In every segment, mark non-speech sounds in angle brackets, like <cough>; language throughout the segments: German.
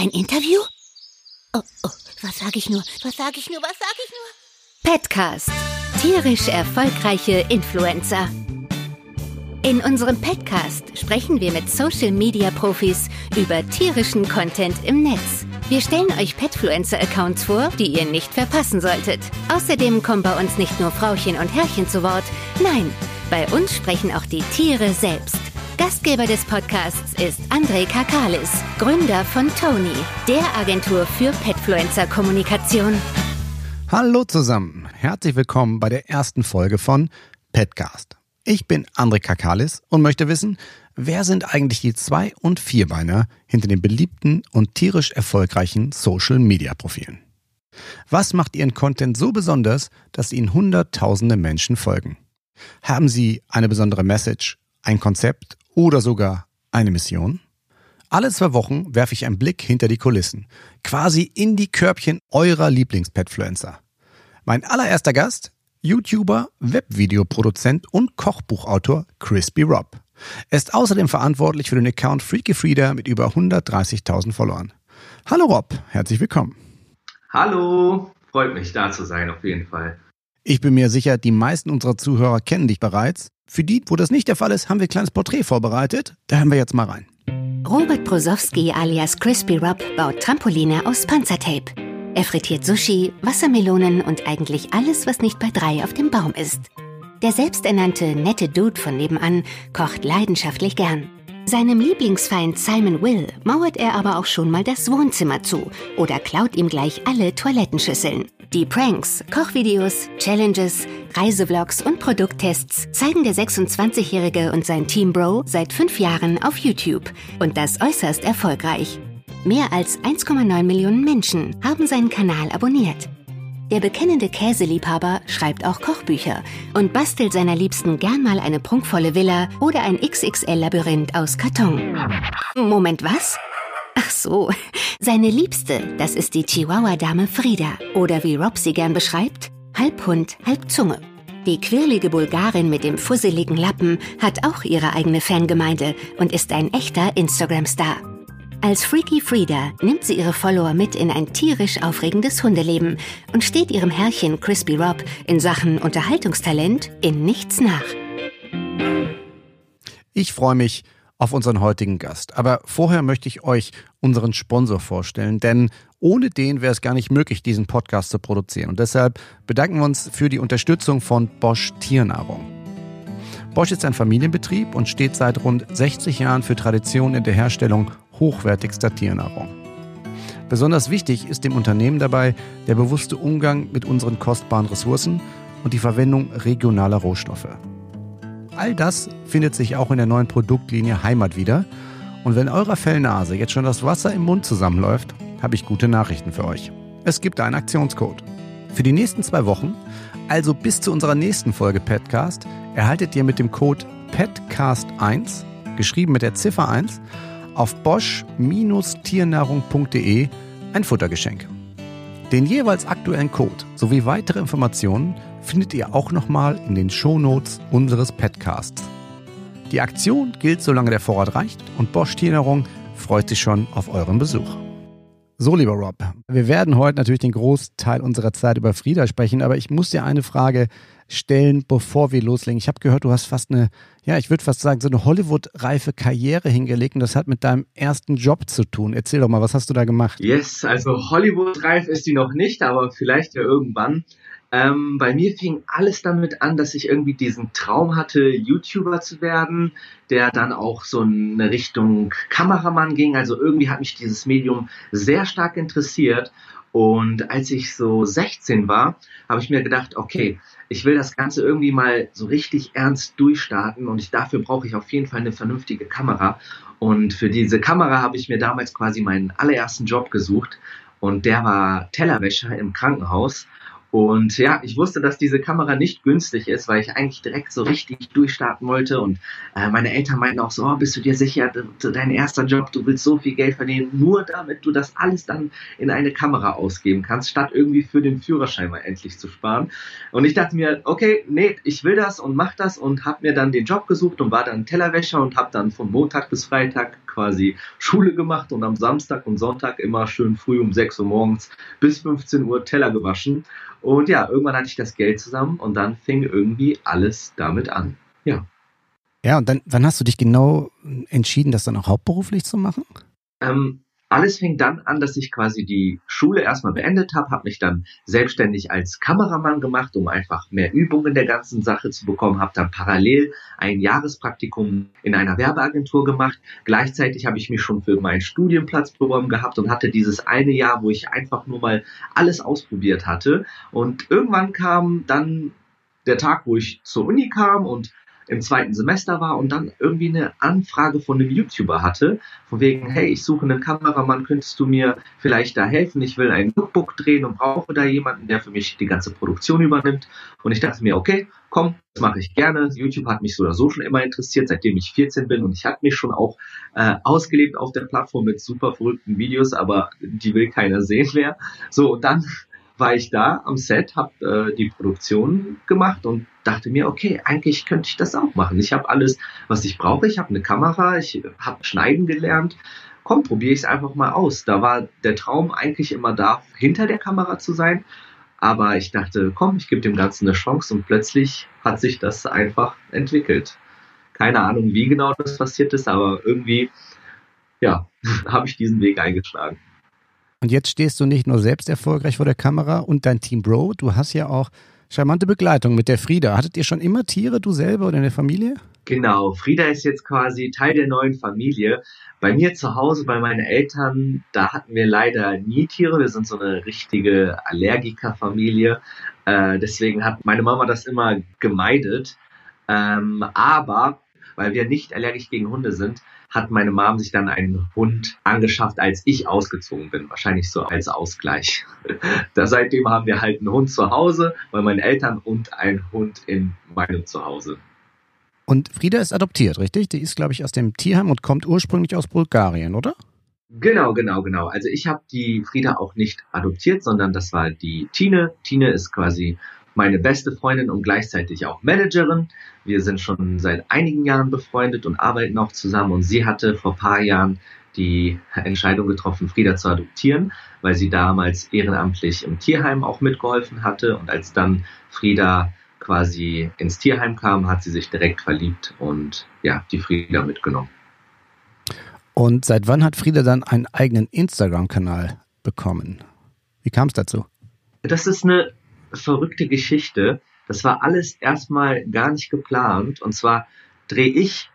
Ein Interview? Oh, oh, was sag ich nur? Was sag ich nur? Was sag ich nur? Petcast. Tierisch erfolgreiche Influencer. In unserem Petcast sprechen wir mit Social Media Profis über tierischen Content im Netz. Wir stellen euch Petfluencer-Accounts vor, die ihr nicht verpassen solltet. Außerdem kommen bei uns nicht nur Frauchen und Herrchen zu Wort. Nein, bei uns sprechen auch die Tiere selbst. Gastgeber des Podcasts ist André Kakalis, Gründer von Tony, der Agentur für Petfluencer-Kommunikation. Hallo zusammen, herzlich willkommen bei der ersten Folge von Petcast. Ich bin André Kakalis und möchte wissen, wer sind eigentlich die Zwei- und Vierbeiner hinter den beliebten und tierisch erfolgreichen Social-Media-Profilen? Was macht ihren Content so besonders, dass ihnen Hunderttausende Menschen folgen? Haben sie eine besondere Message, ein Konzept oder sogar eine Mission? Alle zwei Wochen werfe ich einen Blick hinter die Kulissen, quasi in die Körbchen eurer Lieblingspetfluencer. Mein allererster Gast, YouTuber, Webvideoproduzent und Kochbuchautor Crispy Rob. Er ist außerdem verantwortlich für den Account Freaky Frieda mit über 130.000 Followern. Hallo Rob, herzlich willkommen. Hallo, freut mich da zu sein auf jeden Fall. Ich bin mir sicher, die meisten unserer Zuhörer kennen dich bereits. Für die, wo das nicht der Fall ist, haben wir ein kleines Porträt vorbereitet. Da hören wir jetzt mal rein. Robert Brosowski alias Crispy Rob baut Trampoline aus Panzertape. Er frittiert Sushi, Wassermelonen und eigentlich alles, was nicht bei drei auf dem Baum ist. Der selbsternannte nette Dude von nebenan kocht leidenschaftlich gern. Seinem Lieblingsfeind Simon Will mauert er aber auch schon mal das Wohnzimmer zu oder klaut ihm gleich alle Toilettenschüsseln. Die Pranks, Kochvideos, Challenges, Reisevlogs und Produkttests zeigen der 26-Jährige und sein Team Bro seit fünf Jahren auf YouTube und das äußerst erfolgreich. Mehr als 1,9 Millionen Menschen haben seinen Kanal abonniert. Der bekennende Käseliebhaber schreibt auch Kochbücher und bastelt seiner Liebsten gern mal eine prunkvolle Villa oder ein XXL-Labyrinth aus Karton. Moment, was? Ach so, seine Liebste, das ist die Chihuahua-Dame Frieda. Oder wie Rob sie gern beschreibt, halb Hund, halb Zunge. Die quirlige Bulgarin mit dem fusseligen Lappen hat auch ihre eigene Fangemeinde und ist ein echter Instagram-Star. Als Freaky Frieda nimmt sie ihre Follower mit in ein tierisch aufregendes Hundeleben und steht ihrem Herrchen Crispy Rob in Sachen Unterhaltungstalent in nichts nach. Ich freue mich auf unseren heutigen Gast. Aber vorher möchte ich euch unseren Sponsor vorstellen, denn ohne den wäre es gar nicht möglich, diesen Podcast zu produzieren. Und deshalb bedanken wir uns für die Unterstützung von Bosch Tiernahrung. Bosch ist ein Familienbetrieb und steht seit rund 60 Jahren für Tradition in der Herstellung hochwertigster Tiernahrung. Besonders wichtig ist dem Unternehmen dabei der bewusste Umgang mit unseren kostbaren Ressourcen und die Verwendung regionaler Rohstoffe. All das findet sich auch in der neuen Produktlinie Heimat wieder. Und wenn eurer Fellnase jetzt schon das Wasser im Mund zusammenläuft, habe ich gute Nachrichten für euch. Es gibt einen Aktionscode. Für die nächsten zwei Wochen, also bis zu unserer nächsten Folge Petcast, erhaltet ihr mit dem Code PETCAST1, geschrieben mit der Ziffer 1, auf bosch-tiernahrung.de ein Futtergeschenk. Den jeweils aktuellen Code sowie weitere Informationen findet ihr auch nochmal in den Shownotes unseres Podcasts. Die Aktion gilt, solange der Vorrat reicht und Bosch Tiernahrung freut sich schon auf euren Besuch. So, lieber Rob, wir werden heute natürlich den Großteil unserer Zeit über Frieda sprechen, aber ich muss dir eine Frage stellen, bevor wir loslegen. Ich habe gehört, du hast fast eine, ja, ich würde fast sagen, so eine Hollywood-reife Karriere hingelegt und das hat mit deinem ersten Job zu tun. Erzähl doch mal, was hast du da gemacht? Yes, also Hollywood-reif ist die noch nicht, aber vielleicht ja irgendwann. Ähm, bei mir fing alles damit an, dass ich irgendwie diesen Traum hatte, YouTuber zu werden, der dann auch so eine Richtung Kameramann ging. Also irgendwie hat mich dieses Medium sehr stark interessiert. Und als ich so 16 war, habe ich mir gedacht, okay, ich will das Ganze irgendwie mal so richtig ernst durchstarten und ich, dafür brauche ich auf jeden Fall eine vernünftige Kamera. Und für diese Kamera habe ich mir damals quasi meinen allerersten Job gesucht und der war Tellerwäscher im Krankenhaus. Und ja, ich wusste, dass diese Kamera nicht günstig ist, weil ich eigentlich direkt so richtig durchstarten wollte. Und äh, meine Eltern meinten auch so, oh, bist du dir sicher, dein erster Job, du willst so viel Geld verdienen, nur damit du das alles dann in eine Kamera ausgeben kannst, statt irgendwie für den Führerschein mal endlich zu sparen. Und ich dachte mir, okay, nee, ich will das und mach das und habe mir dann den Job gesucht und war dann Tellerwäscher und habe dann von Montag bis Freitag quasi Schule gemacht und am Samstag und Sonntag immer schön früh um 6 Uhr morgens bis 15 Uhr Teller gewaschen. Und ja, irgendwann hatte ich das Geld zusammen und dann fing irgendwie alles damit an. Ja. Ja, und dann, wann hast du dich genau entschieden, das dann auch hauptberuflich zu machen? Ähm, alles fing dann an, dass ich quasi die Schule erstmal beendet habe, habe mich dann selbstständig als Kameramann gemacht, um einfach mehr Übung in der ganzen Sache zu bekommen, habe dann parallel ein Jahrespraktikum in einer Werbeagentur gemacht. Gleichzeitig habe ich mich schon für meinen Studienplatz beworben gehabt und hatte dieses eine Jahr, wo ich einfach nur mal alles ausprobiert hatte. Und irgendwann kam dann der Tag, wo ich zur Uni kam und im zweiten Semester war und dann irgendwie eine Anfrage von einem YouTuber hatte, von wegen, hey, ich suche einen Kameramann, könntest du mir vielleicht da helfen? Ich will ein Lookbook drehen und brauche da jemanden, der für mich die ganze Produktion übernimmt. Und ich dachte mir, okay, komm, das mache ich gerne. YouTube hat mich so oder so schon immer interessiert, seitdem ich 14 bin und ich habe mich schon auch äh, ausgelebt auf der Plattform mit super verrückten Videos, aber die will keiner sehen mehr. So, und dann war ich da am Set, habe äh, die Produktion gemacht und dachte mir, okay, eigentlich könnte ich das auch machen. Ich habe alles, was ich brauche. Ich habe eine Kamera, ich habe Schneiden gelernt. Komm, probiere ich es einfach mal aus. Da war der Traum eigentlich immer da, hinter der Kamera zu sein. Aber ich dachte, komm, ich gebe dem Ganzen eine Chance und plötzlich hat sich das einfach entwickelt. Keine Ahnung, wie genau das passiert ist, aber irgendwie, ja, <laughs> habe ich diesen Weg eingeschlagen. Und jetzt stehst du nicht nur selbst erfolgreich vor der Kamera und dein Team Bro, du hast ja auch charmante Begleitung mit der Frieda. Hattet ihr schon immer Tiere, du selber oder in der Familie? Genau, Frieda ist jetzt quasi Teil der neuen Familie. Bei mir zu Hause, bei meinen Eltern, da hatten wir leider nie Tiere. Wir sind so eine richtige Allergikerfamilie. Äh, deswegen hat meine Mama das immer gemeidet. Ähm, aber weil wir nicht allergisch gegen Hunde sind, hat meine Mom sich dann einen Hund angeschafft, als ich ausgezogen bin. Wahrscheinlich so als Ausgleich. <laughs> da seitdem haben wir halt einen Hund zu Hause bei meinen Eltern und einen Hund in meinem Zuhause. Und Frieda ist adoptiert, richtig? Die ist, glaube ich, aus dem Tierheim und kommt ursprünglich aus Bulgarien, oder? Genau, genau, genau. Also ich habe die Frieda auch nicht adoptiert, sondern das war die Tine. Tine ist quasi meine beste Freundin und gleichzeitig auch Managerin. Wir sind schon seit einigen Jahren befreundet und arbeiten auch zusammen. Und sie hatte vor paar Jahren die Entscheidung getroffen, Frieda zu adoptieren, weil sie damals ehrenamtlich im Tierheim auch mitgeholfen hatte. Und als dann Frieda quasi ins Tierheim kam, hat sie sich direkt verliebt und ja, die Frieda mitgenommen. Und seit wann hat Frieda dann einen eigenen Instagram-Kanal bekommen? Wie kam es dazu? Das ist eine verrückte Geschichte. Das war alles erstmal gar nicht geplant. Und zwar drehe ich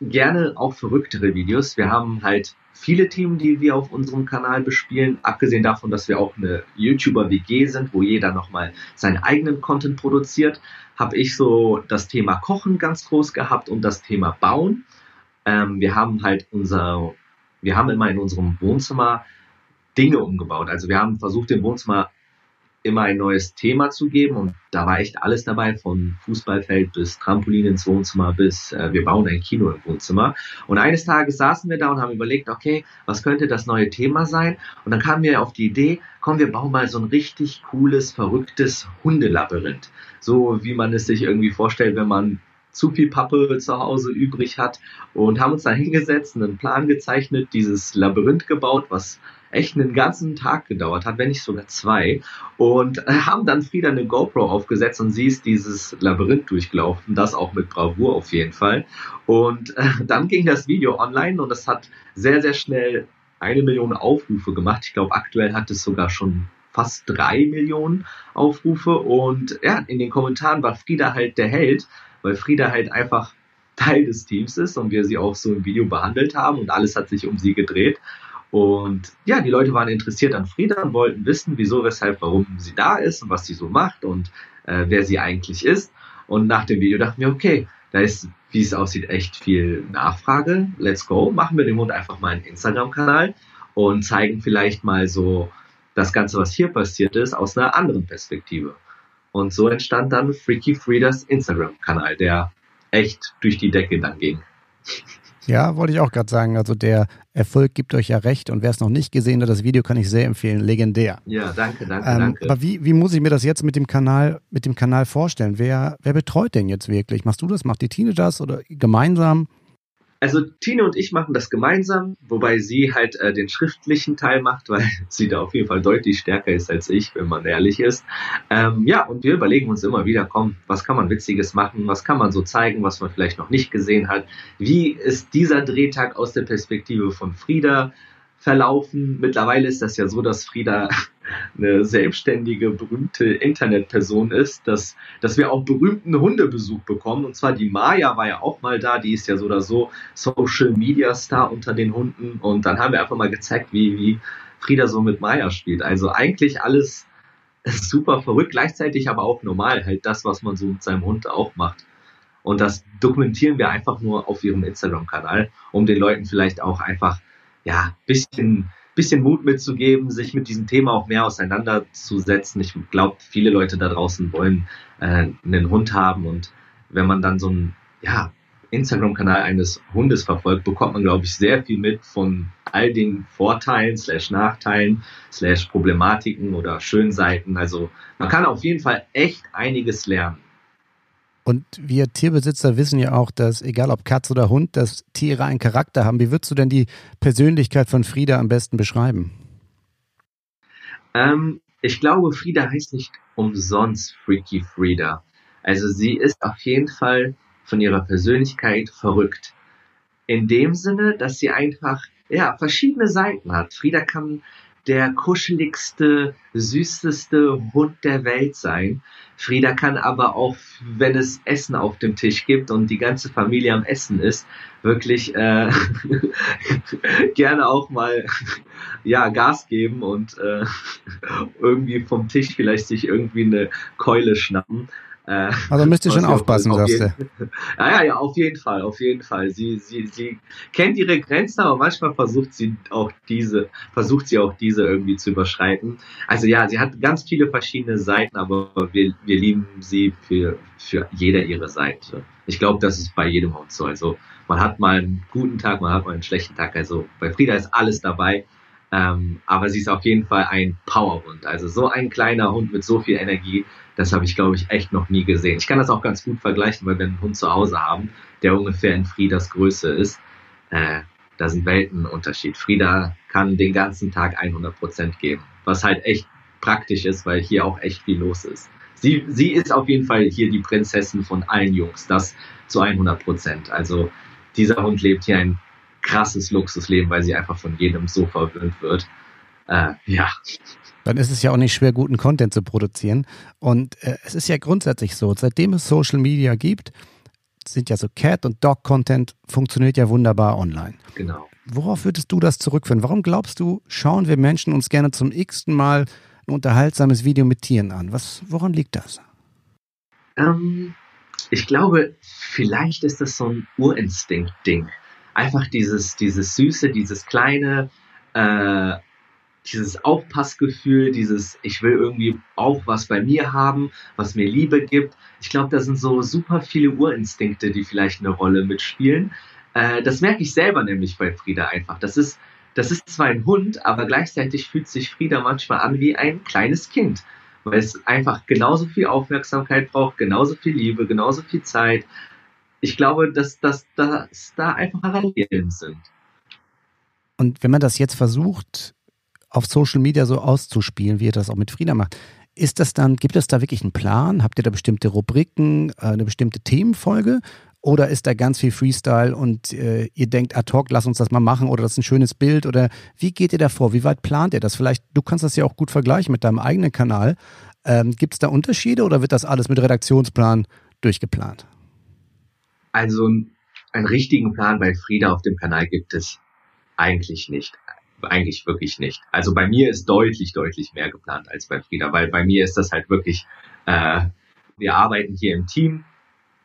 gerne auch verrücktere Videos. Wir haben halt viele Themen, die wir auf unserem Kanal bespielen. Abgesehen davon, dass wir auch eine YouTuber-WG sind, wo jeder nochmal seinen eigenen Content produziert, habe ich so das Thema Kochen ganz groß gehabt und das Thema Bauen. Ähm, wir haben halt unser, wir haben immer in unserem Wohnzimmer Dinge umgebaut. Also wir haben versucht, im Wohnzimmer immer ein neues Thema zu geben und da war echt alles dabei, von Fußballfeld bis Trampolin ins Wohnzimmer bis äh, wir bauen ein Kino im Wohnzimmer. Und eines Tages saßen wir da und haben überlegt, okay, was könnte das neue Thema sein? Und dann kamen wir auf die Idee, komm, wir bauen mal so ein richtig cooles, verrücktes Hundelabyrinth. So wie man es sich irgendwie vorstellt, wenn man zu viel Pappe zu Hause übrig hat und haben uns da hingesetzt, einen Plan gezeichnet, dieses Labyrinth gebaut, was echt einen ganzen Tag gedauert hat, wenn nicht sogar zwei. Und äh, haben dann Frieda eine GoPro aufgesetzt und sie ist dieses Labyrinth durchgelaufen, das auch mit Bravour auf jeden Fall. Und äh, dann ging das Video online und es hat sehr, sehr schnell eine Million Aufrufe gemacht. Ich glaube, aktuell hat es sogar schon fast drei Millionen Aufrufe. Und ja, in den Kommentaren war Frieda halt der Held, weil Frieda halt einfach Teil des Teams ist und wir sie auch so im Video behandelt haben und alles hat sich um sie gedreht. Und ja, die Leute waren interessiert an Frieda und wollten wissen, wieso, weshalb, warum sie da ist und was sie so macht und äh, wer sie eigentlich ist. Und nach dem Video dachten wir, okay, da ist, wie es aussieht, echt viel Nachfrage. Let's go. Machen wir dem Hund einfach mal einen Instagram-Kanal und zeigen vielleicht mal so das Ganze, was hier passiert ist, aus einer anderen Perspektive. Und so entstand dann Freaky Friedas Instagram-Kanal, der echt durch die Decke dann ging. Ja, wollte ich auch gerade sagen. Also der Erfolg gibt euch ja recht und wer es noch nicht gesehen hat, das Video kann ich sehr empfehlen. Legendär. Ja, danke, danke, ähm, danke. Aber wie, wie muss ich mir das jetzt mit dem Kanal, mit dem Kanal vorstellen? Wer, wer betreut denn jetzt wirklich? Machst du das? Macht die Tine das oder gemeinsam? Also Tine und ich machen das gemeinsam, wobei sie halt äh, den schriftlichen Teil macht, weil <laughs> sie da auf jeden Fall deutlich stärker ist als ich, wenn man ehrlich ist. Ähm, ja, und wir überlegen uns immer wieder, komm, was kann man Witziges machen, was kann man so zeigen, was man vielleicht noch nicht gesehen hat. Wie ist dieser Drehtag aus der Perspektive von Frieda? Verlaufen. Mittlerweile ist das ja so, dass Frieda <laughs> eine selbstständige, berühmte Internetperson ist, dass, dass wir auch berühmten Hundebesuch bekommen. Und zwar die Maya war ja auch mal da, die ist ja so oder so Social Media Star unter den Hunden. Und dann haben wir einfach mal gezeigt, wie, wie Frieda so mit Maya spielt. Also eigentlich alles <laughs> super verrückt, gleichzeitig aber auch normal, halt das, was man so mit seinem Hund auch macht. Und das dokumentieren wir einfach nur auf ihrem Instagram-Kanal, um den Leuten vielleicht auch einfach ja, bisschen, bisschen Mut mitzugeben, sich mit diesem Thema auch mehr auseinanderzusetzen. Ich glaube, viele Leute da draußen wollen äh, einen Hund haben und wenn man dann so einen ja, Instagram-Kanal eines Hundes verfolgt, bekommt man, glaube ich, sehr viel mit von all den Vorteilen, slash Nachteilen, slash Problematiken oder Schönseiten. Also man kann auf jeden Fall echt einiges lernen. Und wir Tierbesitzer wissen ja auch, dass egal ob Katz oder Hund, dass Tiere einen Charakter haben. Wie würdest du denn die Persönlichkeit von Frieda am besten beschreiben? Ähm, ich glaube, Frieda heißt nicht umsonst Freaky Frieda. Also sie ist auf jeden Fall von ihrer Persönlichkeit verrückt. In dem Sinne, dass sie einfach ja verschiedene Seiten hat. Frieda kann der kuscheligste, süßeste Hund der Welt sein. Frieda kann aber auch, wenn es Essen auf dem Tisch gibt und die ganze Familie am Essen ist, wirklich äh, <laughs> gerne auch mal ja Gas geben und äh, <laughs> irgendwie vom Tisch vielleicht sich irgendwie eine Keule schnappen. Äh, also müsst ihr schon <laughs> aufpassen, sagst du. <laughs> Ja, ja, ja, auf jeden Fall, auf jeden Fall. Sie, sie, sie kennt ihre Grenzen, aber manchmal versucht sie auch diese, versucht sie auch diese irgendwie zu überschreiten. Also ja, sie hat ganz viele verschiedene Seiten, aber wir, wir lieben sie für, für jede ihre Seite. Ich glaube, das ist bei jedem Hund so. Also man hat mal einen guten Tag, man hat mal einen schlechten Tag. Also bei Frieda ist alles dabei. Ähm, aber sie ist auf jeden Fall ein Powerhund. Also so ein kleiner Hund mit so viel Energie, das habe ich, glaube ich, echt noch nie gesehen. Ich kann das auch ganz gut vergleichen, weil wir einen Hund zu Hause haben, der ungefähr in Friedas Größe ist. Äh, da sind Weltenunterschied. Frieda kann den ganzen Tag 100 Prozent geben, was halt echt praktisch ist, weil hier auch echt viel los ist. Sie, sie ist auf jeden Fall hier die Prinzessin von allen Jungs, das zu 100 Prozent. Also dieser Hund lebt hier ein krasses Luxusleben, weil sie einfach von jedem so verwöhnt wird. Äh, ja. Dann ist es ja auch nicht schwer, guten Content zu produzieren. Und äh, es ist ja grundsätzlich so, seitdem es Social Media gibt, sind ja so Cat- und Dog-Content funktioniert ja wunderbar online. Genau. Worauf würdest du das zurückführen? Warum glaubst du, schauen wir Menschen uns gerne zum x-ten Mal ein unterhaltsames Video mit Tieren an? Was, woran liegt das? Ähm, ich glaube, vielleicht ist das so ein Urinstinkt-Ding einfach dieses, dieses Süße, dieses kleine, äh, dieses Aufpassgefühl, dieses, ich will irgendwie auch was bei mir haben, was mir Liebe gibt. Ich glaube, da sind so super viele Urinstinkte, die vielleicht eine Rolle mitspielen. Äh, das merke ich selber nämlich bei Frieda einfach. Das ist, das ist zwar ein Hund, aber gleichzeitig fühlt sich Frieda manchmal an wie ein kleines Kind, weil es einfach genauso viel Aufmerksamkeit braucht, genauso viel Liebe, genauso viel Zeit, ich glaube, dass, dass, dass da einfach Parallelen sind. Und wenn man das jetzt versucht, auf Social Media so auszuspielen, wie ihr das auch mit Frieda macht, ist das dann, gibt es da wirklich einen Plan? Habt ihr da bestimmte Rubriken, äh, eine bestimmte Themenfolge? Oder ist da ganz viel Freestyle und äh, ihr denkt ad hoc, lass uns das mal machen oder das ist ein schönes Bild? Oder wie geht ihr da vor? Wie weit plant ihr das? Vielleicht, du kannst das ja auch gut vergleichen mit deinem eigenen Kanal. Ähm, gibt es da Unterschiede oder wird das alles mit Redaktionsplan durchgeplant? Also einen richtigen Plan bei Frieda auf dem Kanal gibt es eigentlich nicht. Eigentlich wirklich nicht. Also bei mir ist deutlich, deutlich mehr geplant als bei Frieda, weil bei mir ist das halt wirklich, äh, wir arbeiten hier im Team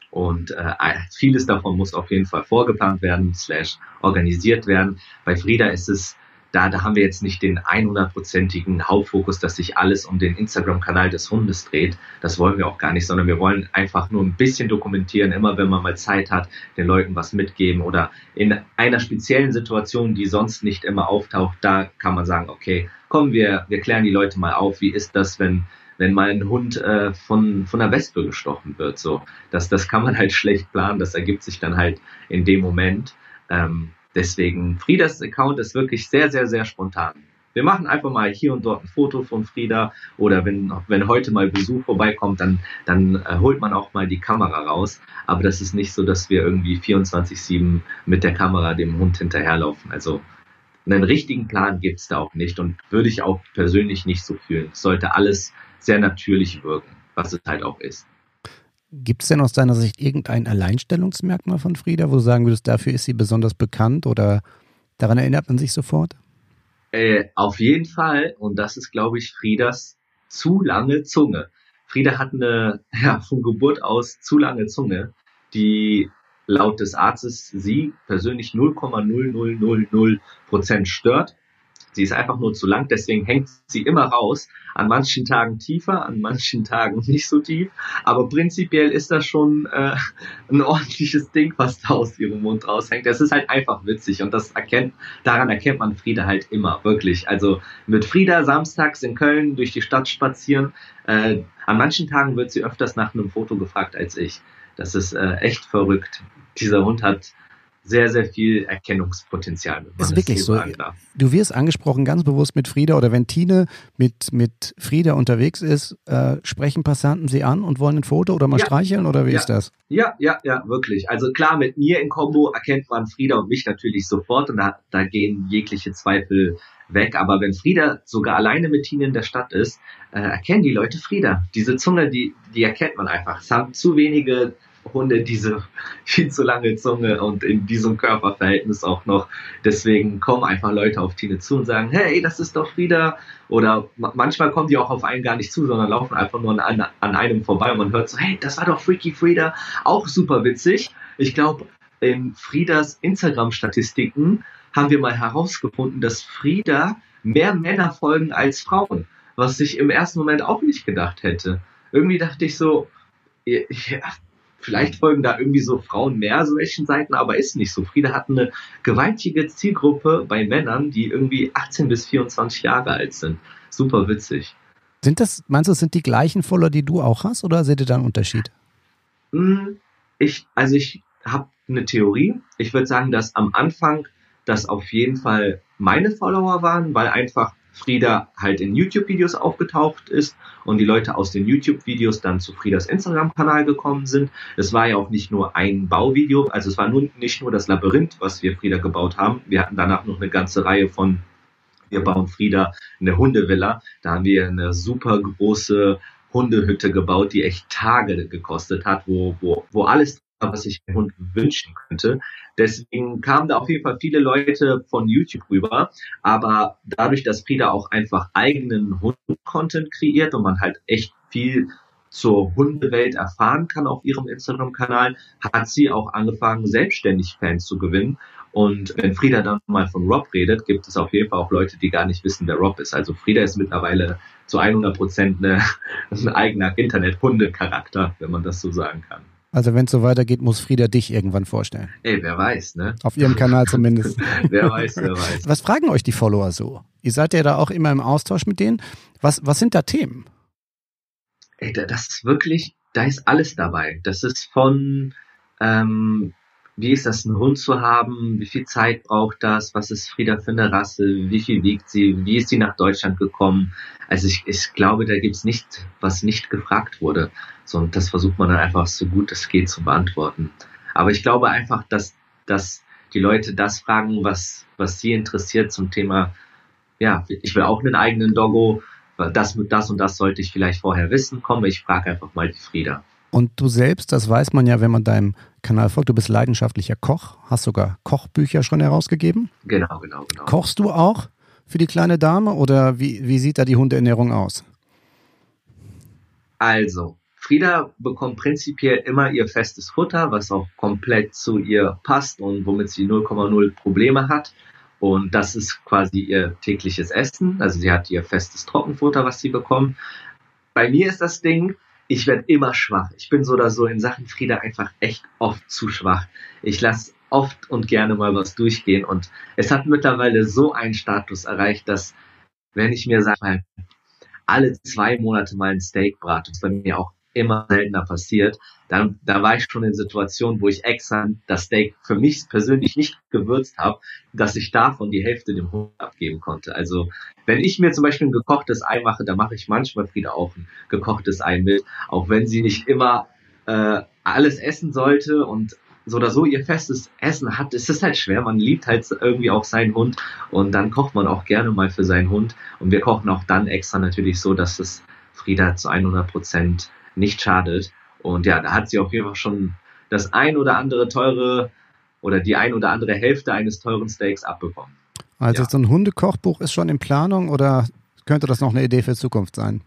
und äh, vieles davon muss auf jeden Fall vorgeplant werden, slash organisiert werden. Bei Frieda ist es da, da haben wir jetzt nicht den 100%igen Hauptfokus, dass sich alles um den Instagram-Kanal des Hundes dreht. Das wollen wir auch gar nicht, sondern wir wollen einfach nur ein bisschen dokumentieren, immer wenn man mal Zeit hat, den Leuten was mitgeben oder in einer speziellen Situation, die sonst nicht immer auftaucht, da kann man sagen, okay, komm, wir, wir klären die Leute mal auf, wie ist das, wenn wenn mal ein Hund äh, von, von einer Wespe gestochen wird. So, das, das kann man halt schlecht planen, das ergibt sich dann halt in dem Moment. Ähm, deswegen, Friedas Account ist wirklich sehr, sehr, sehr spontan. Wir machen einfach mal hier und dort ein Foto von Frieda oder wenn, wenn heute mal Besuch vorbeikommt, dann, dann äh, holt man auch mal die Kamera raus. Aber das ist nicht so, dass wir irgendwie 24-7 mit der Kamera dem Hund hinterherlaufen. Also einen richtigen Plan gibt's da auch nicht und würde ich auch persönlich nicht so fühlen. Es sollte alles sehr natürlich wirken, was es halt auch ist. Gibt es denn aus deiner Sicht irgendein Alleinstellungsmerkmal von Frieda, wo du sagen würdest, dafür ist sie besonders bekannt oder daran erinnert man sich sofort? Äh, auf jeden Fall, und das ist, glaube ich, Friedas zu lange Zunge. Frieda hat eine, <laughs> ja, von Geburt aus zu lange Zunge, die laut des Arztes sie persönlich 0,0000 Prozent stört. Sie ist einfach nur zu lang, deswegen hängt sie immer raus. An manchen Tagen tiefer, an manchen Tagen <laughs> nicht so tief. Aber prinzipiell ist das schon äh, ein ordentliches Ding, was da aus ihrem Mund raushängt. Es ist halt einfach witzig und das erkennt, daran erkennt man Frieda halt immer, wirklich. Also mit Frieda samstags in Köln durch die Stadt spazieren. Äh, an manchen Tagen wird sie öfters nach einem Foto gefragt als ich. Das ist äh, echt verrückt. Dieser Hund hat sehr, sehr viel Erkennungspotenzial. Ist wirklich so. Du wirst angesprochen ganz bewusst mit Frieda oder wenn Tine mit, mit Frieda unterwegs ist, äh, sprechen Passanten sie an und wollen ein Foto oder mal ja. streicheln oder wie ja. ist das? Ja, ja, ja, wirklich. Also klar, mit mir in Kombo erkennt man Frieda und mich natürlich sofort und da, da gehen jegliche Zweifel weg. Aber wenn Frieda sogar alleine mit Tine in der Stadt ist, äh, erkennen die Leute Frieda. Diese Zunge, die, die erkennt man einfach. Es haben zu wenige Hunde diese viel zu lange Zunge und in diesem Körperverhältnis auch noch. Deswegen kommen einfach Leute auf Tine zu und sagen, hey, das ist doch wieder. Oder manchmal kommen die auch auf einen gar nicht zu, sondern laufen einfach nur an, an einem vorbei und man hört so, hey, das war doch Freaky Frieda. Auch super witzig. Ich glaube, in Friedas Instagram-Statistiken haben wir mal herausgefunden, dass Frieda mehr Männer folgen als Frauen. Was ich im ersten Moment auch nicht gedacht hätte. Irgendwie dachte ich so, ja, Vielleicht folgen da irgendwie so Frauen mehr solchen Seiten, aber ist nicht so. Frieda hat eine gewaltige Zielgruppe bei Männern, die irgendwie 18 bis 24 Jahre alt sind. Super witzig. Sind das, meinst du, sind die gleichen Follower, die du auch hast, oder seht ihr da einen Unterschied? Hm, ich, also ich habe eine Theorie. Ich würde sagen, dass am Anfang das auf jeden Fall meine Follower waren, weil einfach Frieda halt in YouTube-Videos aufgetaucht ist und die Leute aus den YouTube-Videos dann zu Friedas Instagram-Kanal gekommen sind. Es war ja auch nicht nur ein Bauvideo, also es war nun nicht nur das Labyrinth, was wir Frieda gebaut haben. Wir hatten danach noch eine ganze Reihe von wir bauen Frieda eine Hundevilla. Da haben wir eine super große Hundehütte gebaut, die echt Tage gekostet hat, wo, wo, wo alles was ich mir Hund wünschen könnte. Deswegen kamen da auf jeden Fall viele Leute von YouTube rüber. Aber dadurch, dass Frieda auch einfach eigenen Hund-Content kreiert und man halt echt viel zur Hundewelt erfahren kann auf ihrem Instagram-Kanal, hat sie auch angefangen, selbstständig Fans zu gewinnen. Und wenn Frieda dann mal von Rob redet, gibt es auf jeden Fall auch Leute, die gar nicht wissen, wer Rob ist. Also Frieda ist mittlerweile zu 100 Prozent <laughs> ein eigener Internet-Hunde-Charakter, wenn man das so sagen kann. Also wenn es so weitergeht, muss Frieda dich irgendwann vorstellen. Ey, wer weiß, ne? Auf ihrem Kanal zumindest. <laughs> wer weiß, wer weiß. Was fragen euch die Follower so? Ihr seid ja da auch immer im Austausch mit denen. Was, was sind da Themen? Ey, das ist wirklich, da ist alles dabei. Das ist von ähm, wie ist das, einen Hund zu haben? Wie viel Zeit braucht das? Was ist Frieda für eine Rasse? Wie viel wiegt sie? Wie ist sie nach Deutschland gekommen? Also ich, ich glaube, da gibt's nicht, was nicht gefragt wurde. So, und das versucht man dann einfach so gut es geht zu beantworten. Aber ich glaube einfach, dass, dass die Leute das fragen, was, was sie interessiert zum Thema, ja, ich will auch einen eigenen Doggo, das, das und das sollte ich vielleicht vorher wissen. Komm, ich frage einfach mal die Frieda. Und du selbst, das weiß man ja, wenn man deinem Kanal folgt, du bist leidenschaftlicher Koch, hast sogar Kochbücher schon herausgegeben. Genau, genau, genau. Kochst du auch für die kleine Dame oder wie, wie sieht da die Hundeernährung aus? Also, Frieda bekommt prinzipiell immer ihr festes Futter, was auch komplett zu ihr passt und womit sie 0,0 Probleme hat. Und das ist quasi ihr tägliches Essen. Also sie hat ihr festes Trockenfutter, was sie bekommt. Bei mir ist das Ding, ich werde immer schwach. Ich bin so oder so in Sachen Frieda einfach echt oft zu schwach. Ich lasse oft und gerne mal was durchgehen und es hat mittlerweile so einen Status erreicht, dass wenn ich mir sage, alle zwei Monate mal ein Steak brate, was bei mir auch immer seltener passiert, dann da war ich schon in Situationen, wo ich extra das Steak für mich persönlich nicht gewürzt habe, dass ich davon die Hälfte dem Hund abgeben konnte. Also wenn ich mir zum Beispiel ein gekochtes Ei mache, dann mache ich manchmal Frieda auch ein gekochtes Ei mit, auch wenn sie nicht immer äh, alles essen sollte und so oder so ihr festes Essen hat, ist es halt schwer. Man liebt halt irgendwie auch seinen Hund und dann kocht man auch gerne mal für seinen Hund. Und wir kochen auch dann extra natürlich so, dass es Frieda zu 100 Prozent nicht schadet. Und ja, da hat sie auf jeden Fall schon das ein oder andere teure oder die ein oder andere Hälfte eines teuren Steaks abbekommen. Also ja. so ein Hundekochbuch ist schon in Planung oder könnte das noch eine Idee für Zukunft sein?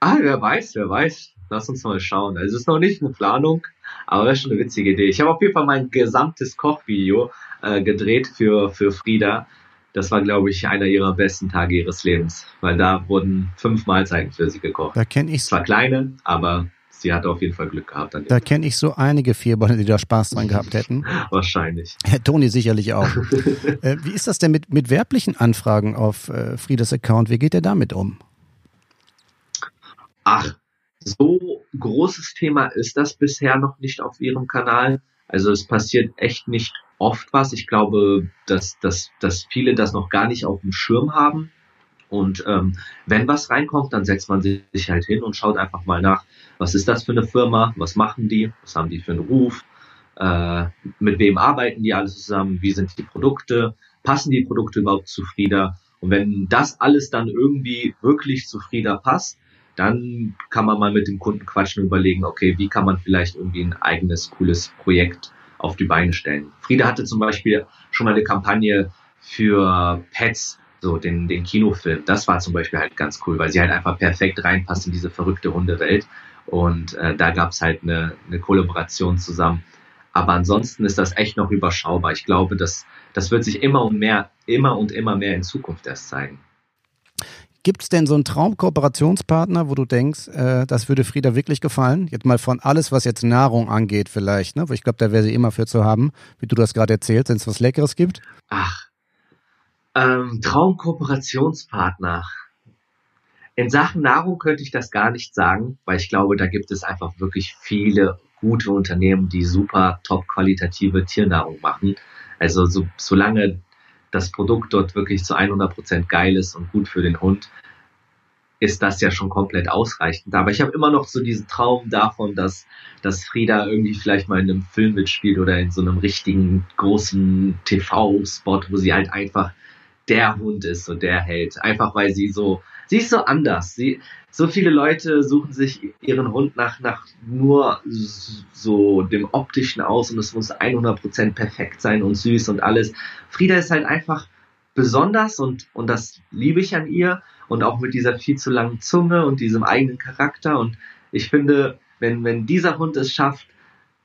Ah, wer weiß, wer weiß. Lass uns mal schauen. Also es ist noch nicht eine Planung, aber das ist schon eine witzige Idee. Ich habe auf jeden Fall mein gesamtes Kochvideo äh, gedreht für, für Frieda. Das war, glaube ich, einer ihrer besten Tage ihres Lebens, weil da wurden fünf Mahlzeiten für sie gekocht. Da kenne ich zwar kleine, aber sie hatte auf jeden Fall Glück gehabt. da kenne ich so einige Vierbeine, die da Spaß dran gehabt <laughs> hätten. Wahrscheinlich. Herr Toni sicherlich auch. <laughs> äh, wie ist das denn mit, mit werblichen Anfragen auf äh, Friedas Account? Wie geht er damit um? Ach, so großes Thema ist das bisher noch nicht auf ihrem Kanal. Also es passiert echt nicht oft was. Ich glaube, dass, dass, dass viele das noch gar nicht auf dem Schirm haben. Und ähm, wenn was reinkommt, dann setzt man sich halt hin und schaut einfach mal nach, was ist das für eine Firma, was machen die, was haben die für einen Ruf, äh, mit wem arbeiten die alles zusammen, wie sind die Produkte, passen die Produkte überhaupt zu. Und wenn das alles dann irgendwie wirklich zu passt, dann kann man mal mit dem Kunden quatschen und überlegen, okay, wie kann man vielleicht irgendwie ein eigenes, cooles Projekt auf die Beine stellen. Frieda hatte zum Beispiel schon mal eine Kampagne für Pets, so den, den Kinofilm. Das war zum Beispiel halt ganz cool, weil sie halt einfach perfekt reinpasst in diese verrückte Hundewelt. Und äh, da gab es halt eine, eine Kollaboration zusammen. Aber ansonsten ist das echt noch überschaubar. Ich glaube, das, das wird sich immer und mehr, immer und immer mehr in Zukunft erst zeigen. Gibt es denn so einen Traumkooperationspartner, wo du denkst, äh, das würde Frieda wirklich gefallen? Jetzt mal von alles, was jetzt Nahrung angeht, vielleicht, ne? ich glaube, da wäre sie immer für zu haben, wie du das gerade erzählt, wenn es was Leckeres gibt. Ach, ähm, Traumkooperationspartner. In Sachen Nahrung könnte ich das gar nicht sagen, weil ich glaube, da gibt es einfach wirklich viele gute Unternehmen, die super top qualitative Tiernahrung machen. Also so, solange das Produkt dort wirklich zu 100 Prozent geil ist und gut für den Hund, ist das ja schon komplett ausreichend. Aber ich habe immer noch so diesen Traum davon, dass, dass Frieda irgendwie vielleicht mal in einem Film mitspielt oder in so einem richtigen großen TV-Spot, wo sie halt einfach der Hund ist und der Held. Einfach weil sie so, sie ist so anders. Sie, so viele Leute suchen sich ihren Hund nach, nach nur so dem optischen aus und es muss 100% perfekt sein und süß und alles. Frieda ist halt einfach besonders und, und das liebe ich an ihr und auch mit dieser viel zu langen Zunge und diesem eigenen Charakter und ich finde, wenn, wenn dieser Hund es schafft,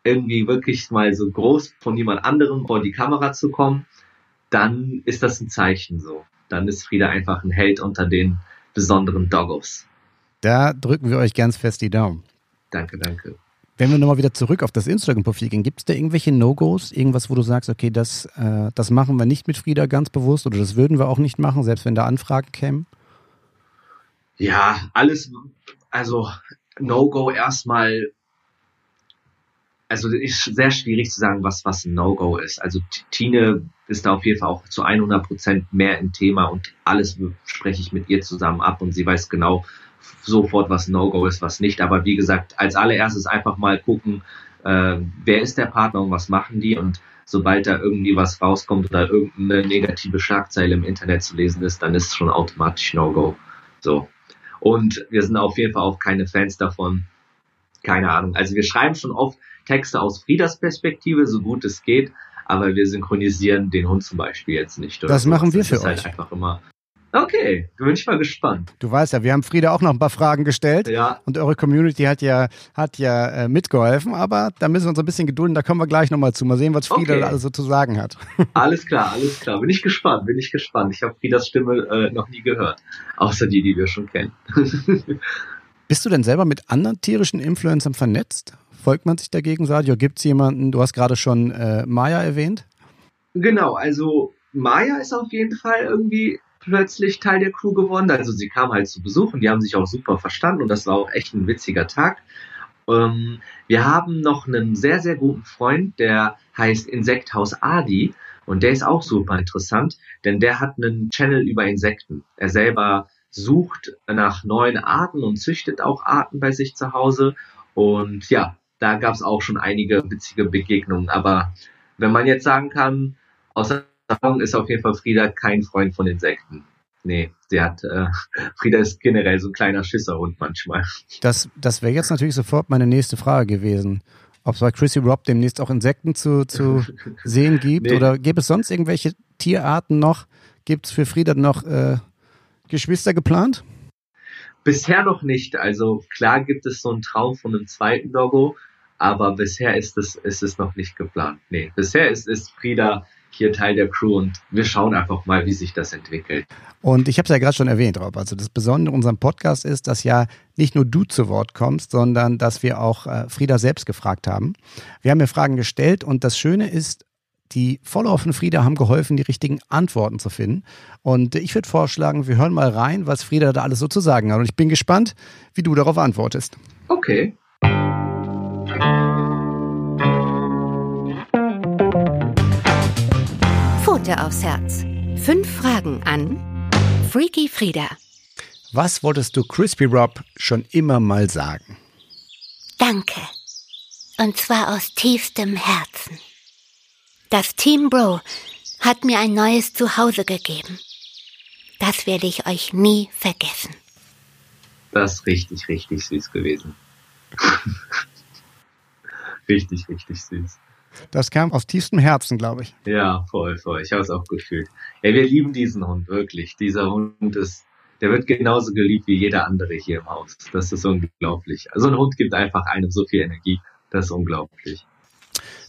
irgendwie wirklich mal so groß von jemand anderem vor die Kamera zu kommen, dann ist das ein Zeichen so. Dann ist Frieda einfach ein Held unter den besonderen Doggos. Da drücken wir euch ganz fest die Daumen. Danke, danke. Wenn wir nochmal wieder zurück auf das Instagram-Profil gehen, gibt es da irgendwelche No-Gos? Irgendwas, wo du sagst, okay, das, äh, das machen wir nicht mit Frieda ganz bewusst oder das würden wir auch nicht machen, selbst wenn da Anfragen kämen? Ja, alles, also No-Go erstmal, also ist sehr schwierig zu sagen, was, was ein No-Go ist. Also Tine ist da auf jeden Fall auch zu 100 Prozent mehr im Thema und alles spreche ich mit ihr zusammen ab und sie weiß genau, sofort, was No-Go ist, was nicht. Aber wie gesagt, als allererstes einfach mal gucken, äh, wer ist der Partner und was machen die und sobald da irgendwie was rauskommt oder irgendeine negative Schlagzeile im Internet zu lesen ist, dann ist es schon automatisch No-Go. So. Und wir sind auf jeden Fall auch keine Fans davon. Keine Ahnung. Also wir schreiben schon oft Texte aus Friedas Perspektive, so gut es geht, aber wir synchronisieren den Hund zum Beispiel jetzt nicht. das machen wir für das ist halt euch. Halt einfach immer Okay, bin ich mal gespannt. Du weißt ja, wir haben Frieda auch noch ein paar Fragen gestellt. Ja. Und eure Community hat ja, hat ja äh, mitgeholfen, aber da müssen wir uns ein bisschen gedulden, da kommen wir gleich nochmal zu. Mal sehen, was Frieda okay. alles so zu sagen hat. <laughs> Alles klar, alles klar. Bin ich gespannt, bin ich gespannt. Ich habe Friedas Stimme äh, noch nie gehört. Außer die, die wir schon kennen. <laughs> Bist du denn selber mit anderen tierischen Influencern vernetzt? Folgt man sich dagegen, Sadio? Gibt es jemanden, du hast gerade schon äh, Maya erwähnt? Genau, also Maya ist auf jeden Fall irgendwie plötzlich Teil der Crew geworden. Also sie kam halt zu Besuch und die haben sich auch super verstanden und das war auch echt ein witziger Tag. Ähm, wir haben noch einen sehr, sehr guten Freund, der heißt Insekthaus Adi. Und der ist auch super interessant, denn der hat einen Channel über Insekten. Er selber sucht nach neuen Arten und züchtet auch Arten bei sich zu Hause. Und ja, da gab es auch schon einige witzige Begegnungen. Aber wenn man jetzt sagen kann, außer Erfahrung ist auf jeden Fall Frieda kein Freund von Insekten. Nee, sie hat, äh, <laughs> Frieda ist generell so ein kleiner Schisserhund manchmal. Das, das wäre jetzt natürlich sofort meine nächste Frage gewesen. Ob es bei Chrissy Rob demnächst auch Insekten zu, zu <laughs> sehen gibt nee. oder gibt es sonst irgendwelche Tierarten noch? Gibt es für Frieda noch äh, Geschwister geplant? Bisher noch nicht. Also klar gibt es so einen Traum von einem zweiten Doggo, aber bisher ist es, ist es noch nicht geplant. Nee, bisher ist, ist Frieda hier Teil der Crew und wir schauen einfach mal, wie sich das entwickelt. Und ich habe es ja gerade schon erwähnt, Rob. Also das Besondere in unserem Podcast ist, dass ja nicht nur du zu Wort kommst, sondern dass wir auch äh, Frieda selbst gefragt haben. Wir haben mir Fragen gestellt und das Schöne ist, die Follower von Frieda haben geholfen, die richtigen Antworten zu finden. Und ich würde vorschlagen, wir hören mal rein, was Frieda da alles so zu sagen hat. Und ich bin gespannt, wie du darauf antwortest. Okay. Pfote aufs Herz. Fünf Fragen an Freaky Frieda. Was wolltest du Crispy Rob schon immer mal sagen? Danke. Und zwar aus tiefstem Herzen. Das Team Bro hat mir ein neues Zuhause gegeben. Das werde ich euch nie vergessen. Das ist richtig, richtig süß gewesen. <laughs> richtig, richtig süß. Das kam aus tiefstem Herzen, glaube ich. Ja, voll, voll. Ich habe es auch gefühlt. Ja, wir lieben diesen Hund, wirklich. Dieser Hund ist, der wird genauso geliebt wie jeder andere hier im Haus. Das ist unglaublich. Also ein Hund gibt einfach einem so viel Energie. Das ist unglaublich.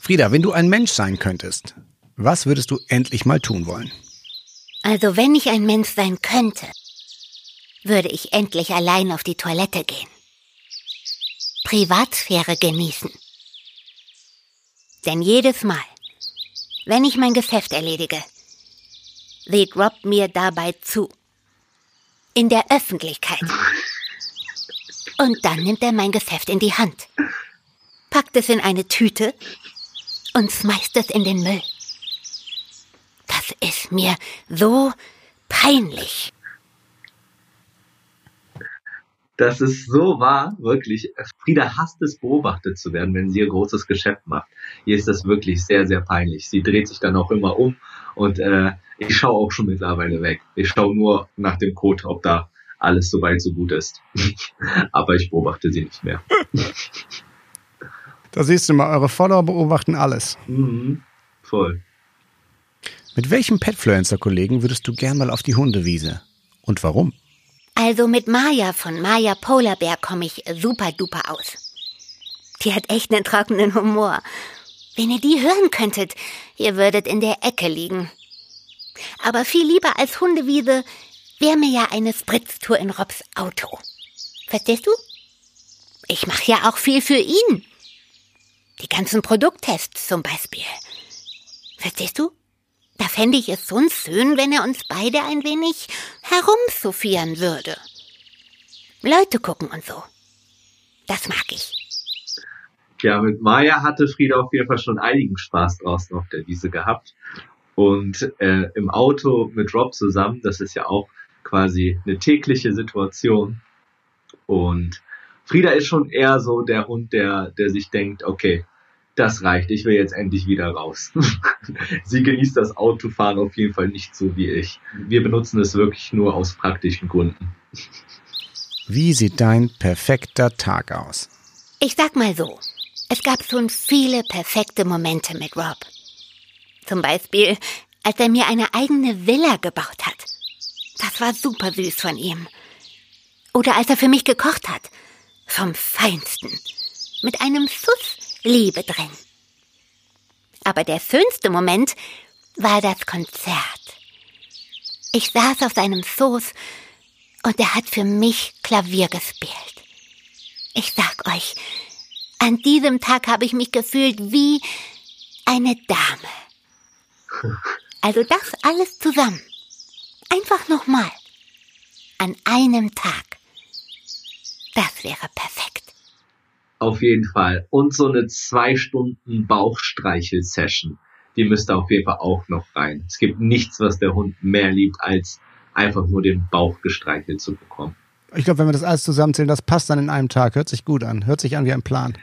Frieda, wenn du ein Mensch sein könntest, was würdest du endlich mal tun wollen? Also wenn ich ein Mensch sein könnte, würde ich endlich allein auf die Toilette gehen. Privatsphäre genießen. Denn jedes Mal, wenn ich mein Geschäft erledige, sieht Rob mir dabei zu. In der Öffentlichkeit. Und dann nimmt er mein Geschäft in die Hand, packt es in eine Tüte und schmeißt es in den Müll. Das ist mir so peinlich. Das ist so wahr, wirklich. Frieda hasst es, beobachtet zu werden, wenn sie ihr großes Geschäft macht. Ihr ist das wirklich sehr, sehr peinlich. Sie dreht sich dann auch immer um und äh, ich schaue auch schon mittlerweile weg. Ich schaue nur nach dem Code, ob da alles soweit so gut ist. <laughs> Aber ich beobachte sie nicht mehr. <laughs> Da siehst du mal, eure Follower beobachten alles. Mhm, voll. Mit welchem Petfluencer-Kollegen würdest du gern mal auf die Hundewiese? Und warum? Also mit Maya von Maya Polarbear komme ich super duper aus. Die hat echt einen trockenen Humor. Wenn ihr die hören könntet, ihr würdet in der Ecke liegen. Aber viel lieber als Hundewiese wäre mir ja eine Spritztour in Robs Auto. Verstehst du? Ich mache ja auch viel für ihn. Die ganzen Produkttests zum Beispiel. Verstehst du? Da fände ich es sonst schön, wenn er uns beide ein wenig herumsophieren würde. Leute gucken und so. Das mag ich. Ja, mit Maya hatte Frieda auf jeden Fall schon einigen Spaß draußen auf der Wiese gehabt. Und äh, im Auto mit Rob zusammen, das ist ja auch quasi eine tägliche Situation. Und Frieda ist schon eher so der Hund, der, der sich denkt, okay, das reicht, ich will jetzt endlich wieder raus. <laughs> Sie genießt das Autofahren auf jeden Fall nicht so wie ich. Wir benutzen es wirklich nur aus praktischen Gründen. Wie sieht dein perfekter Tag aus? Ich sag mal so, es gab schon viele perfekte Momente mit Rob. Zum Beispiel, als er mir eine eigene Villa gebaut hat. Das war super süß von ihm. Oder als er für mich gekocht hat. Vom Feinsten. Mit einem Schuss Liebe drin. Aber der schönste Moment war das Konzert. Ich saß auf seinem Schoß und er hat für mich Klavier gespielt. Ich sag euch, an diesem Tag habe ich mich gefühlt wie eine Dame. <laughs> Also das alles zusammen. Einfach nochmal. An einem Tag. Wäre perfekt. Auf jeden Fall. Und so eine zwei Stunden Bauchstreichel-Session. Die müsste auf jeden Fall auch noch rein. Es gibt nichts, was der Hund mehr liebt, als einfach nur den Bauch gestreichelt zu bekommen. Ich glaube, wenn wir das alles zusammenzählen, das passt dann in einem Tag. Hört sich gut an. Hört sich an wie ein Plan.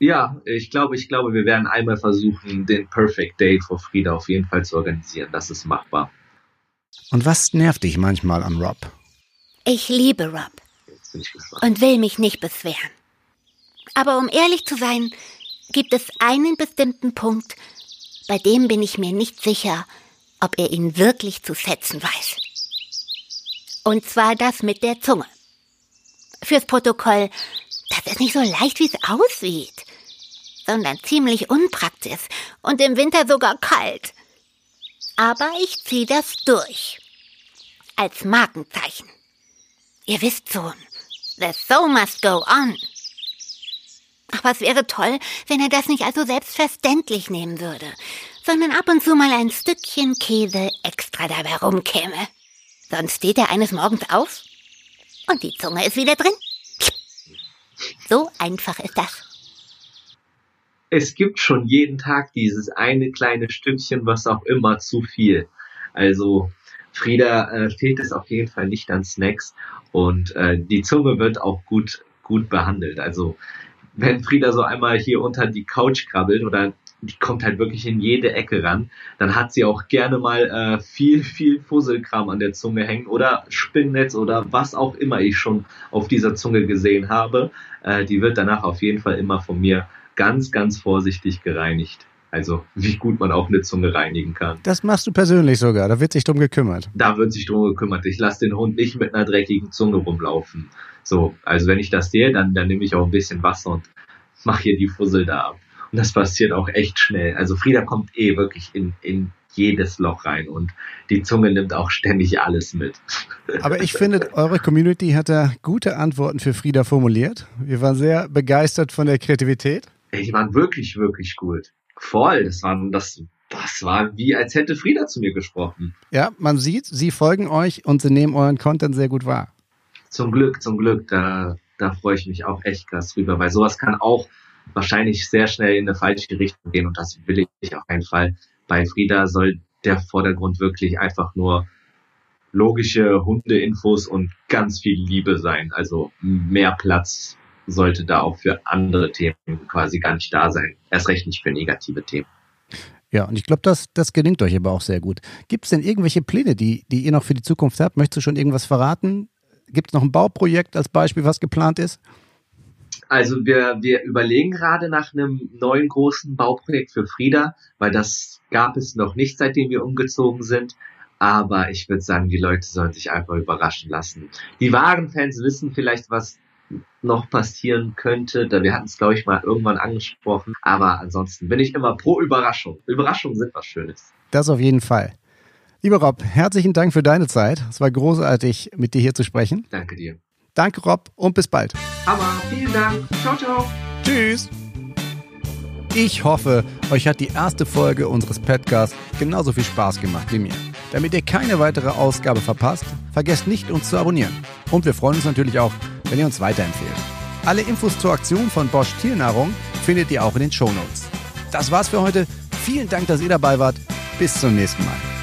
Ja, ich glaube, ich glaube, wir werden einmal versuchen, den Perfect Date für Frieda auf jeden Fall zu organisieren. Das ist machbar. Und was nervt dich manchmal an Rob? Ich liebe Rob und will mich nicht beschweren. Aber um ehrlich zu sein, gibt es einen bestimmten Punkt, bei dem bin ich mir nicht sicher, ob er ihn wirklich zu setzen weiß. Und zwar das mit der Zunge. Fürs Protokoll, das ist nicht so leicht, wie es aussieht, sondern ziemlich unpraktisch und im Winter sogar kalt. Aber ich ziehe das durch. Als Markenzeichen. Ihr wisst schon, the show must go on. Aber es wäre toll, wenn er das nicht also selbstverständlich nehmen würde, sondern ab und zu mal ein Stückchen Käse extra dabei rumkäme. Sonst steht er eines Morgens auf und die Zunge ist wieder drin. So einfach ist das. Es gibt schon jeden Tag dieses eine kleine Stückchen, was auch immer zu viel. Also Frieda äh, fehlt es auf jeden Fall nicht an Snacks und äh, die Zunge wird auch gut gut behandelt. Also wenn Frieda so einmal hier unter die Couch krabbelt oder die kommt halt wirklich in jede Ecke ran, dann hat sie auch gerne mal äh, viel, viel Fusselkram an der Zunge hängen oder Spinnnetz oder was auch immer ich schon auf dieser Zunge gesehen habe. Äh, die wird danach auf jeden Fall immer von mir ganz, ganz vorsichtig gereinigt. Also wie gut man auch eine Zunge reinigen kann. Das machst du persönlich sogar, da wird sich drum gekümmert. Da wird sich drum gekümmert. Ich lasse den Hund nicht mit einer dreckigen Zunge rumlaufen. So, also wenn ich das sehe, dann, dann nehme ich auch ein bisschen Wasser und mache hier die Fussel da ab. Und das passiert auch echt schnell. Also Frieda kommt eh wirklich in, in jedes Loch rein und die Zunge nimmt auch ständig alles mit. <laughs> Aber ich finde, eure Community hat da gute Antworten für Frieda formuliert. Wir waren sehr begeistert von der Kreativität. Die waren wirklich, wirklich gut. Voll. Das war, das, das war wie, als hätte Frieda zu mir gesprochen. Ja, man sieht, sie folgen euch und sie nehmen euren Content sehr gut wahr. Zum Glück, zum Glück. Da, da freue ich mich auch echt krass drüber, weil sowas kann auch wahrscheinlich sehr schnell in eine falsche Richtung gehen und das will ich auf keinen Fall. Bei Frieda soll der Vordergrund wirklich einfach nur logische Hundeinfos und ganz viel Liebe sein. Also mehr Platz sollte da auch für andere Themen quasi gar nicht da sein. Erst recht nicht für negative Themen. Ja, und ich glaube, das, das gelingt euch aber auch sehr gut. Gibt es denn irgendwelche Pläne, die, die ihr noch für die Zukunft habt? Möchtest du schon irgendwas verraten? Gibt es noch ein Bauprojekt als Beispiel, was geplant ist? Also wir, wir überlegen gerade nach einem neuen großen Bauprojekt für Frieda, weil das gab es noch nicht, seitdem wir umgezogen sind. Aber ich würde sagen, die Leute sollen sich einfach überraschen lassen. Die wahren Fans wissen vielleicht, was noch passieren könnte. Da wir hatten es, glaube ich, mal irgendwann angesprochen. Aber ansonsten bin ich immer pro Überraschung. Überraschungen sind was Schönes. Das auf jeden Fall. Lieber Rob, herzlichen Dank für deine Zeit. Es war großartig, mit dir hier zu sprechen. Danke dir. Danke, Rob, und bis bald. Aber vielen Dank. Ciao, ciao. Tschüss. Ich hoffe, euch hat die erste Folge unseres Podcasts genauso viel Spaß gemacht wie mir. Damit ihr keine weitere Ausgabe verpasst, vergesst nicht, uns zu abonnieren. Und wir freuen uns natürlich auch, wenn ihr uns weiterempfehlt. Alle Infos zur Aktion von Bosch Tiernahrung findet ihr auch in den Show Notes. Das war's für heute. Vielen Dank, dass ihr dabei wart. Bis zum nächsten Mal.